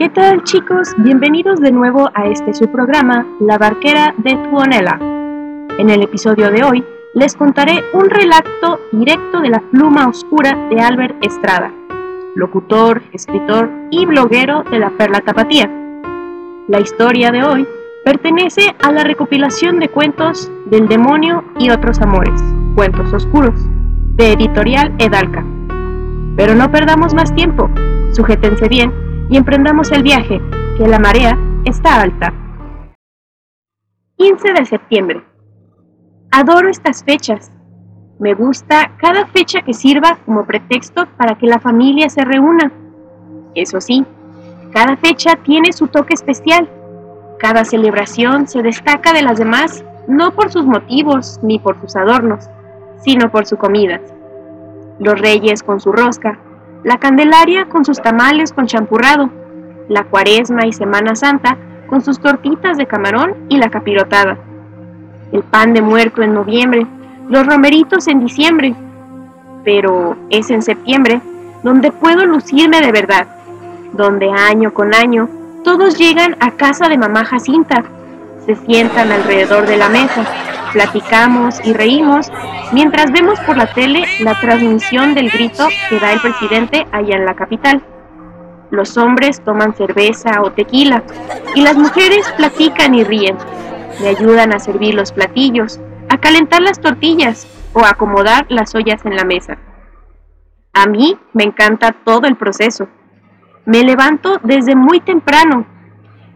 ¿Qué tal chicos? Bienvenidos de nuevo a este su programa, La Barquera de Tuonela. En el episodio de hoy les contaré un relato directo de la pluma oscura de Albert Estrada, locutor, escritor y bloguero de la Perla Tapatía. La historia de hoy pertenece a la recopilación de cuentos del demonio y otros amores, cuentos oscuros, de editorial Edalca. Pero no perdamos más tiempo, sujétense bien y emprendamos el viaje, que la marea está alta. 15 de septiembre. Adoro estas fechas. Me gusta cada fecha que sirva como pretexto para que la familia se reúna. Eso sí, cada fecha tiene su toque especial. Cada celebración se destaca de las demás no por sus motivos ni por sus adornos, sino por su comida. Los reyes con su rosca, la Candelaria con sus tamales con champurrado, la Cuaresma y Semana Santa con sus tortitas de camarón y la capirotada, el pan de muerto en noviembre, los romeritos en diciembre, pero es en septiembre donde puedo lucirme de verdad, donde año con año todos llegan a casa de mamá Jacinta, se sientan alrededor de la mesa, platicamos y reímos mientras vemos por la tele la transmisión del grito que da el presidente allá en la capital. Los hombres toman cerveza o tequila y las mujeres platican y ríen. Me ayudan a servir los platillos, a calentar las tortillas o a acomodar las ollas en la mesa. A mí me encanta todo el proceso. Me levanto desde muy temprano.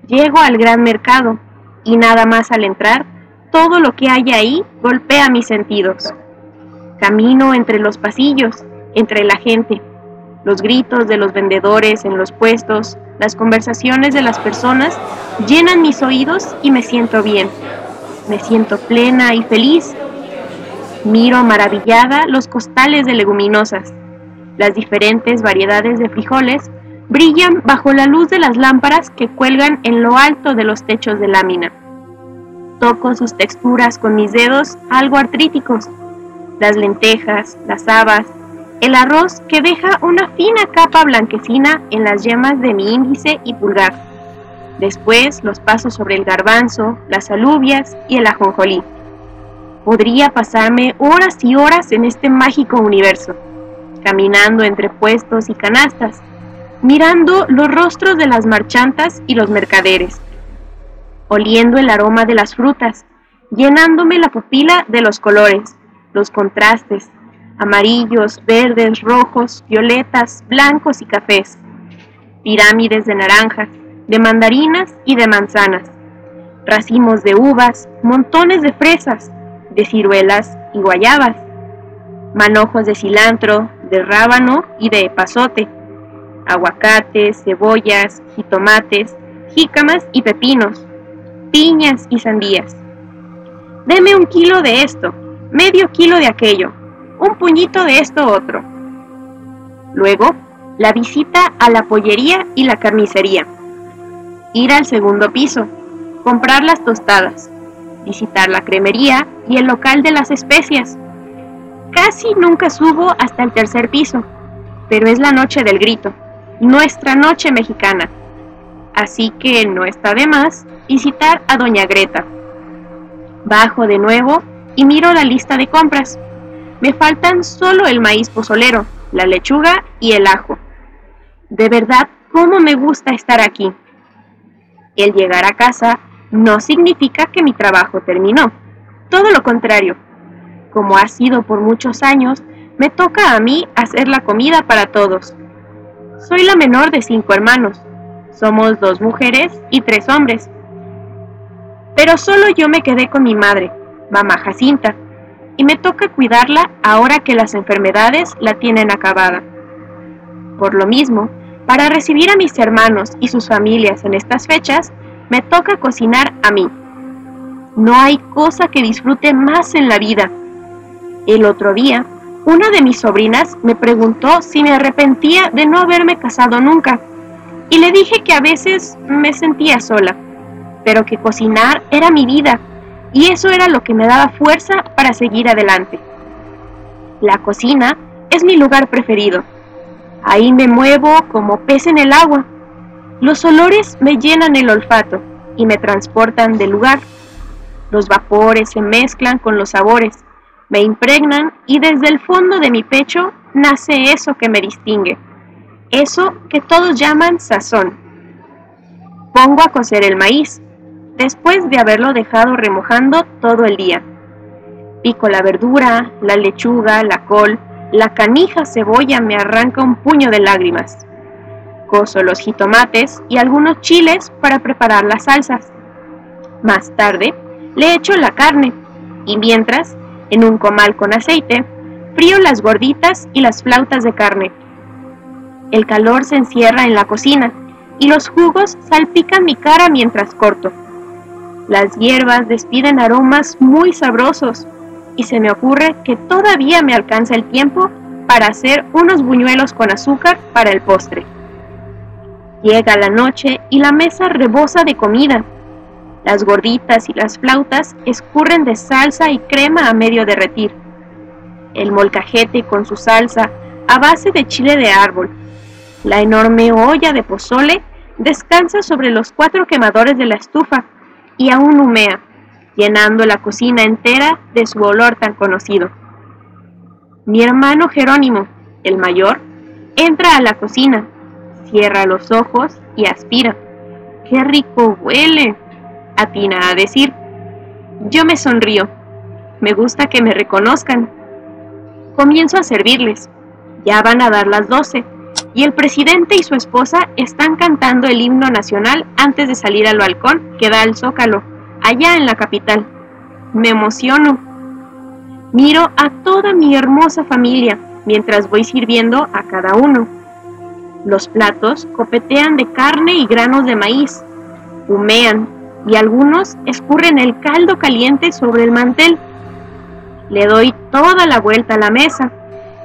Llego al gran mercado y nada más al entrar todo lo que hay ahí golpea mis sentidos. Camino entre los pasillos, entre la gente, los gritos de los vendedores en los puestos, las conversaciones de las personas llenan mis oídos y me siento bien. Me siento plena y feliz. Miro maravillada los costales de leguminosas. Las diferentes variedades de frijoles brillan bajo la luz de las lámparas que cuelgan en lo alto de los techos de lámina. Toco sus texturas con mis dedos algo artríticos. Las lentejas, las habas, el arroz que deja una fina capa blanquecina en las yemas de mi índice y pulgar. Después los paso sobre el garbanzo, las alubias y el ajonjolí. Podría pasarme horas y horas en este mágico universo, caminando entre puestos y canastas, mirando los rostros de las marchantas y los mercaderes, oliendo el aroma de las frutas, llenándome la pupila de los colores, los contrastes, amarillos, verdes, rojos, violetas, blancos y cafés, pirámides de naranjas, de mandarinas y de manzanas, racimos de uvas, montones de fresas, de ciruelas y guayabas, manojos de cilantro, de rábano y de pasote, aguacates, cebollas, jitomates, jícamas y pepinos, piñas y sandías. Deme un kilo de esto, medio kilo de aquello, un puñito de esto otro. Luego, la visita a la pollería y la carnicería. Ir al segundo piso, comprar las tostadas, visitar la cremería y el local de las especias. Casi nunca subo hasta el tercer piso, pero es la noche del grito, nuestra noche mexicana así que no está de más visitar a Doña Greta. Bajo de nuevo y miro la lista de compras. Me faltan solo el maíz pozolero, la lechuga y el ajo. De verdad, ¿cómo me gusta estar aquí? El llegar a casa no significa que mi trabajo terminó. Todo lo contrario. Como ha sido por muchos años, me toca a mí hacer la comida para todos. Soy la menor de cinco hermanos somos dos mujeres y tres hombres. Pero solo yo me quedé con mi madre, mamá Jacinta, y me toca cuidarla ahora que las enfermedades la tienen acabada. Por lo mismo, para recibir a mis hermanos y sus familias en estas fechas, me toca cocinar a mí. No hay cosa que disfrute más en la vida. El otro día, una de mis sobrinas me preguntó si me arrepentía de no haberme casado nunca y le dije que a veces me sentía sola, pero que cocinar era mi vida y eso era lo que me daba fuerza para seguir adelante. La cocina es mi lugar preferido. Ahí me muevo como pez en el agua. Los olores me llenan el olfato y me transportan del lugar. Los vapores se mezclan con los sabores, me impregnan y desde el fondo de mi pecho nace eso que me distingue, eso que todos llaman sazón. Pongo a cocer el maíz, después de haberlo dejado remojando todo el día. Pico la verdura, la lechuga, la col, la canija cebolla me arranca un puño de lágrimas. Coso los jitomates y algunos chiles para preparar las salsas. Más tarde, le echo la carne y mientras, en un comal con aceite, frío las gorditas y las flautas de carne. El calor se encierra en la cocina y los jugos salpican mi cara mientras corto. Las hierbas despiden aromas muy sabrosos y se me ocurre que todavía me alcanza el tiempo para hacer unos buñuelos con azúcar para el postre. Llega la noche y la mesa rebosa de comida. Las gorditas y las flautas escurren de salsa y crema a medio derretir. El molcajete con su salsa a base de chile de árbol. La enorme olla de pozole descansa sobre los cuatro quemadores de la estufa y aún humea, llenando la cocina entera de su olor tan conocido. Mi hermano Jerónimo, el mayor, entra a la cocina, cierra los ojos y aspira. ¡Qué rico huele! atina a decir. Yo me sonrío. Me gusta que me reconozcan. Comienzo a servirles. Ya van a dar las doce y el presidente y su esposa están cantando el himno nacional antes de salir al balcón que da al zócalo, allá en la capital. Me emociono. Miro a toda mi hermosa familia mientras voy sirviendo a cada uno. Los platos copetean de carne y granos de maíz, humean y algunos escurren el caldo caliente sobre el mantel. Le doy toda la vuelta a la mesa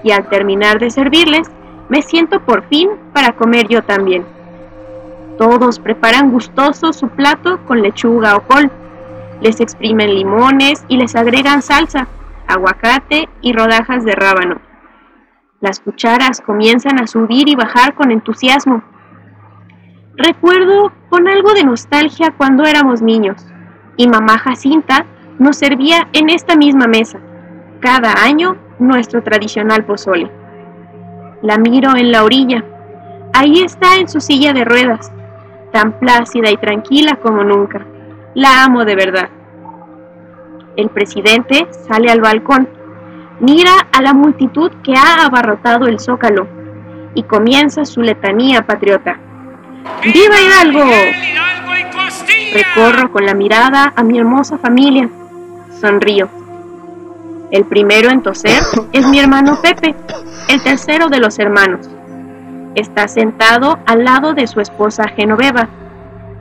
y al terminar de servirles, me siento por fin para comer yo también. Todos preparan gustoso su plato con lechuga o col. Les exprimen limones y les agregan salsa, aguacate y rodajas de rábano. Las cucharas comienzan a subir y bajar con entusiasmo. Recuerdo con algo de nostalgia cuando éramos niños y mamá Jacinta nos servía en esta misma mesa, cada año nuestro tradicional pozole. La miro en la orilla. Ahí está en su silla de ruedas, tan plácida y tranquila como nunca. La amo de verdad. El presidente sale al balcón, mira a la multitud que ha abarrotado el zócalo y comienza su letanía patriota. ¡Viva Hidalgo! Recorro con la mirada a mi hermosa familia. Sonrío. El primero en toser es mi hermano Pepe, el tercero de los hermanos. Está sentado al lado de su esposa Genoveva.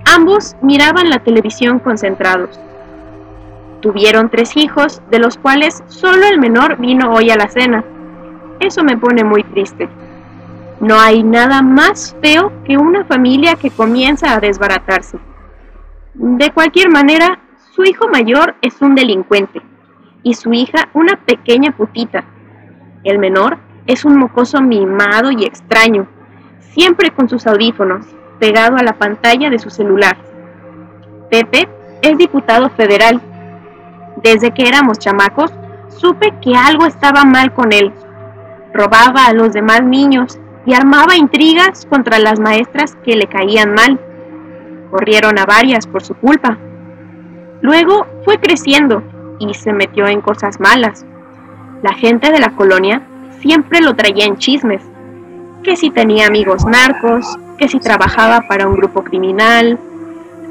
Ambos miraban la televisión concentrados. Tuvieron tres hijos, de los cuales solo el menor vino hoy a la cena. Eso me pone muy triste. No hay nada más feo que una familia que comienza a desbaratarse. De cualquier manera, su hijo mayor es un delincuente y su hija una pequeña putita. El menor es un mocoso mimado y extraño, siempre con sus audífonos, pegado a la pantalla de su celular. Pepe es diputado federal. Desde que éramos chamacos, supe que algo estaba mal con él. Robaba a los demás niños y armaba intrigas contra las maestras que le caían mal. Corrieron a varias por su culpa. Luego fue creciendo y se metió en cosas malas. La gente de la colonia siempre lo traía en chismes, que si tenía amigos narcos, que si trabajaba para un grupo criminal.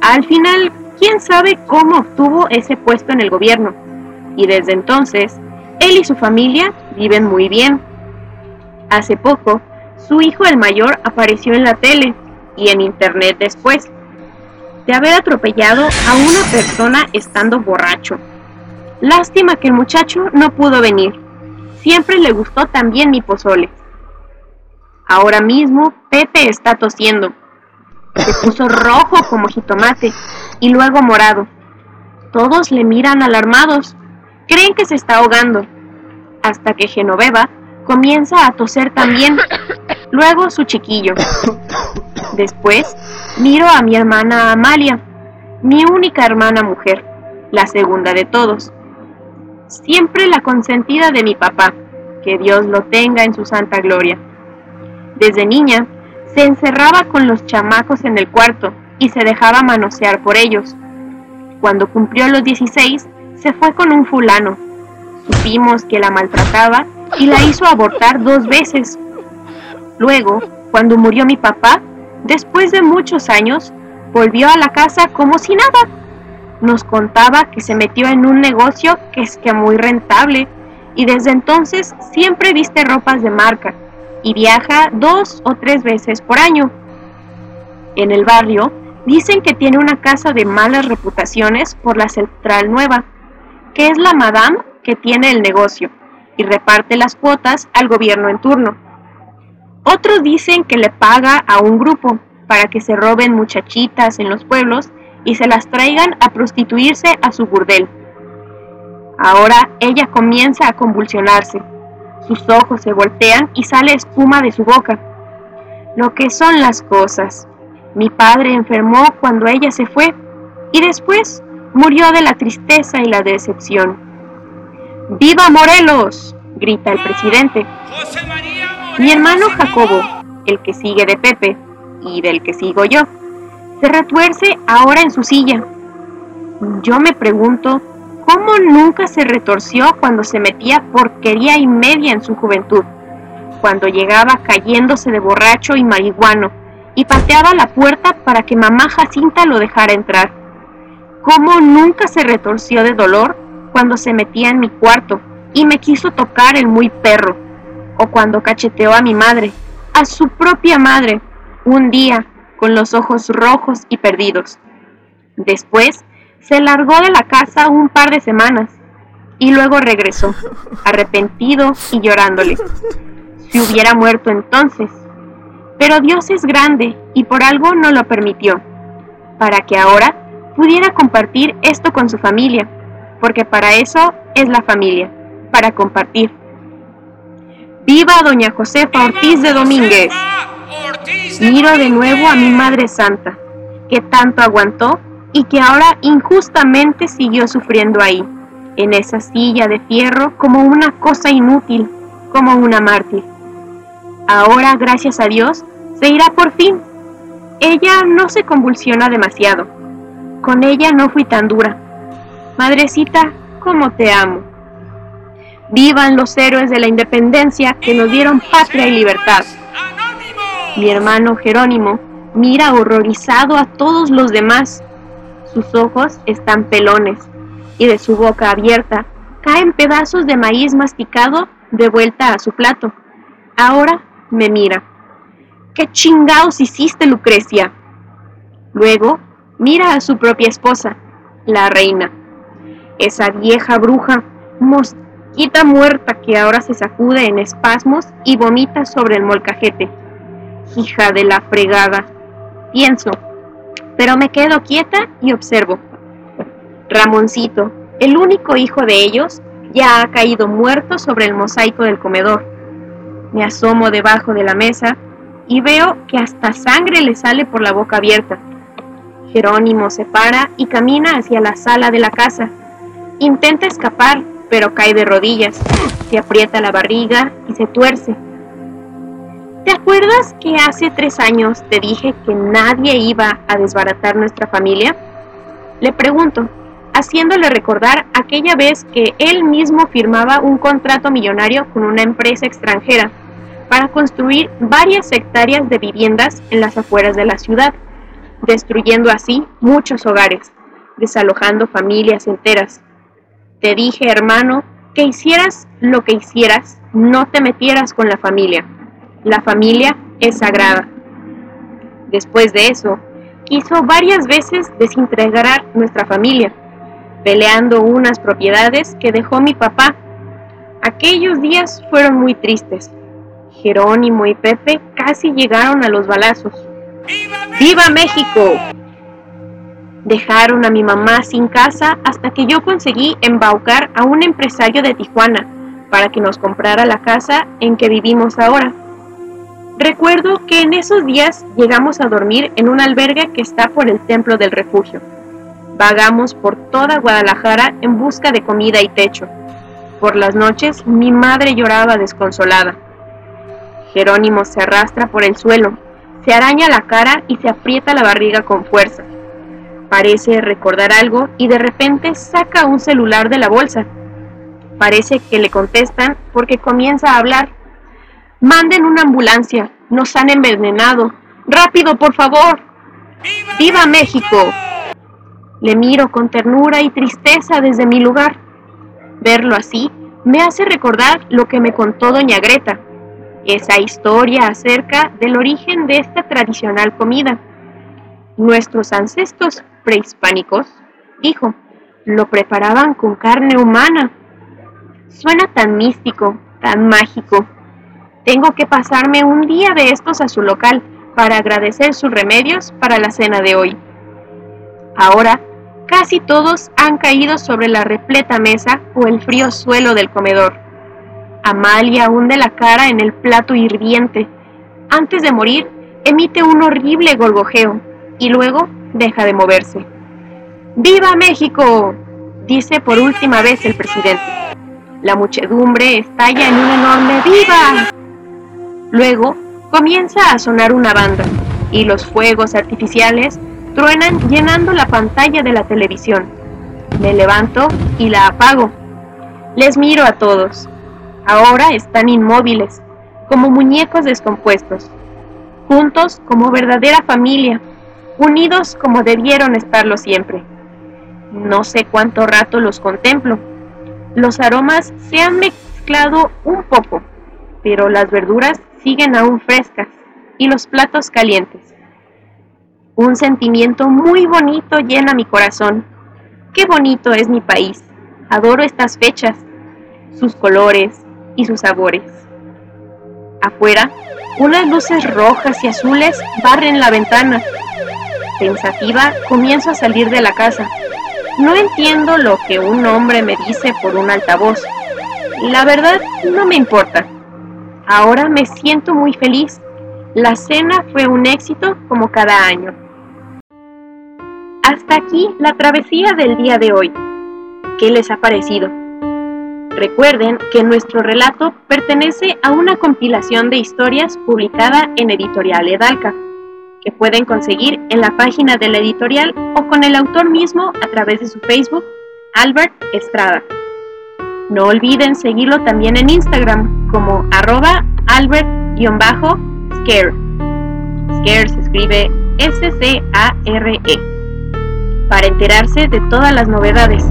Al final, quién sabe cómo obtuvo ese puesto en el gobierno. Y desde entonces, él y su familia viven muy bien. Hace poco, su hijo el mayor apareció en la tele y en internet después de haber atropellado a una persona estando borracho. Lástima que el muchacho no pudo venir Siempre le gustó también mi pozole. Ahora mismo Pepe está tosiendo. Se puso rojo como jitomate y luego morado. Todos le miran alarmados. Creen que se está ahogando. Hasta que Genoveva comienza a toser también. Luego su chiquillo. Después, miro a mi hermana Amalia, mi única hermana mujer, la segunda de todos. Siempre la consentida de mi papá, que Dios lo tenga en su santa gloria. Desde niña, se encerraba con los chamacos en el cuarto y se dejaba manosear por ellos. Cuando cumplió los 16, se fue con un fulano. Supimos que la maltrataba y la hizo abortar dos veces. Luego, cuando murió mi papá, después de muchos años, volvió a la casa como si nada. Nos contaba que se metió en un negocio que es que muy rentable y desde entonces siempre viste ropas de marca y viaja dos o tres veces por año. En el barrio dicen que tiene una casa de malas reputaciones por la Central Nueva, que es la madame que tiene el negocio y reparte las cuotas al gobierno en turno. Otros dicen que le paga a un grupo para que se roben muchachitas en los pueblos y se las traigan a prostituirse a su burdel. Ahora ella comienza a convulsionarse. Sus ojos se voltean y sale espuma de su boca. Lo que son las cosas. Mi padre enfermó cuando ella se fue y después murió de la tristeza y la decepción. ¡Viva Morelos! grita el presidente. Mi hermano Jacobo, el que sigue de Pepe y del que sigo yo, se retuerce ahora en su silla. Yo me pregunto, ¿cómo nunca se retorció cuando se metía porquería y media en su juventud? Cuando llegaba cayéndose de borracho y marihuano y pateaba la puerta para que mamá Jacinta lo dejara entrar. ¿Cómo nunca se retorció de dolor cuando se metía en mi cuarto y me quiso tocar el muy perro? O cuando cacheteó a mi madre, a su propia madre, un día con los ojos rojos y perdidos. Después se largó de la casa un par de semanas y luego regresó, arrepentido y llorándole. Si hubiera muerto entonces. Pero Dios es grande y por algo no lo permitió, para que ahora pudiera compartir esto con su familia, porque para eso es la familia, para compartir. ¡Viva doña Josefa Ortiz de Domínguez! Miro de nuevo a mi Madre Santa, que tanto aguantó y que ahora injustamente siguió sufriendo ahí, en esa silla de fierro como una cosa inútil, como una mártir. Ahora, gracias a Dios, se irá por fin. Ella no se convulsiona demasiado. Con ella no fui tan dura. Madrecita, cómo te amo. Vivan los héroes de la independencia que nos dieron patria y libertad. Mi hermano Jerónimo mira horrorizado a todos los demás. Sus ojos están pelones y de su boca abierta caen pedazos de maíz masticado de vuelta a su plato. Ahora me mira. ¿Qué chingados hiciste, Lucrecia? Luego mira a su propia esposa, la reina. Esa vieja bruja, mosquita muerta que ahora se sacude en espasmos y vomita sobre el molcajete hija de la fregada. Pienso, pero me quedo quieta y observo. Ramoncito, el único hijo de ellos, ya ha caído muerto sobre el mosaico del comedor. Me asomo debajo de la mesa y veo que hasta sangre le sale por la boca abierta. Jerónimo se para y camina hacia la sala de la casa. Intenta escapar, pero cae de rodillas, se aprieta la barriga y se tuerce. ¿Te acuerdas que hace tres años te dije que nadie iba a desbaratar nuestra familia? Le pregunto, haciéndole recordar aquella vez que él mismo firmaba un contrato millonario con una empresa extranjera para construir varias hectáreas de viviendas en las afueras de la ciudad, destruyendo así muchos hogares, desalojando familias enteras. Te dije, hermano, que hicieras lo que hicieras, no te metieras con la familia la familia es sagrada. Después de eso, quiso varias veces desintegrar nuestra familia, peleando unas propiedades que dejó mi papá. Aquellos días fueron muy tristes. Jerónimo y Pepe casi llegaron a los balazos. ¡Viva México! Dejaron a mi mamá sin casa hasta que yo conseguí embaucar a un empresario de Tijuana para que nos comprara la casa en que vivimos ahora. Recuerdo que en esos días llegamos a dormir en un albergue que está por el Templo del Refugio. Vagamos por toda Guadalajara en busca de comida y techo. Por las noches mi madre lloraba desconsolada. Jerónimo se arrastra por el suelo, se araña la cara y se aprieta la barriga con fuerza. Parece recordar algo y de repente saca un celular de la bolsa. Parece que le contestan porque comienza a hablar. Manden una ambulancia, nos han envenenado. Rápido, por favor. ¡Viva México! Le miro con ternura y tristeza desde mi lugar. Verlo así me hace recordar lo que me contó doña Greta, esa historia acerca del origen de esta tradicional comida. Nuestros ancestros prehispánicos, dijo, lo preparaban con carne humana. Suena tan místico, tan mágico. Tengo que pasarme un día de estos a su local para agradecer sus remedios para la cena de hoy. Ahora, casi todos han caído sobre la repleta mesa o el frío suelo del comedor. Amalia hunde la cara en el plato hirviente. Antes de morir, emite un horrible gorgojeo y luego deja de moverse. ¡Viva México! dice por última vez el presidente. La muchedumbre estalla en un enorme ¡Viva! Luego comienza a sonar una banda y los fuegos artificiales truenan llenando la pantalla de la televisión. Me levanto y la apago. Les miro a todos. Ahora están inmóviles, como muñecos descompuestos, juntos como verdadera familia, unidos como debieron estarlo siempre. No sé cuánto rato los contemplo. Los aromas se han mezclado un poco, pero las verduras siguen aún frescas y los platos calientes. Un sentimiento muy bonito llena mi corazón. Qué bonito es mi país. Adoro estas fechas, sus colores y sus sabores. Afuera, unas luces rojas y azules barren la ventana Pensativa, comienzo a salir de la casa. No entiendo lo que un hombre me dice por un altavoz. La verdad, no me importa. Ahora me siento muy feliz. La cena fue un éxito como cada año. Hasta aquí la travesía del día de hoy. ¿Qué les ha parecido? Recuerden que nuestro relato pertenece a una compilación de historias publicada en Editorial Edalca que pueden conseguir en la página de la editorial o con el autor mismo a través de su Facebook, Albert Estrada. No olviden seguirlo también en Instagram como arroba albert-scare. Scare se escribe S-C-A-R-E. Para enterarse de todas las novedades.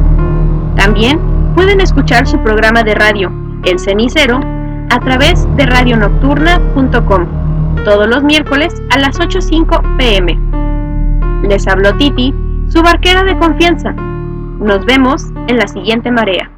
También pueden escuchar su programa de radio, El Cenicero, a través de radionocturna.com todos los miércoles a las 8.05 pm. Les habló Titi, su barquera de confianza. Nos vemos en la siguiente marea.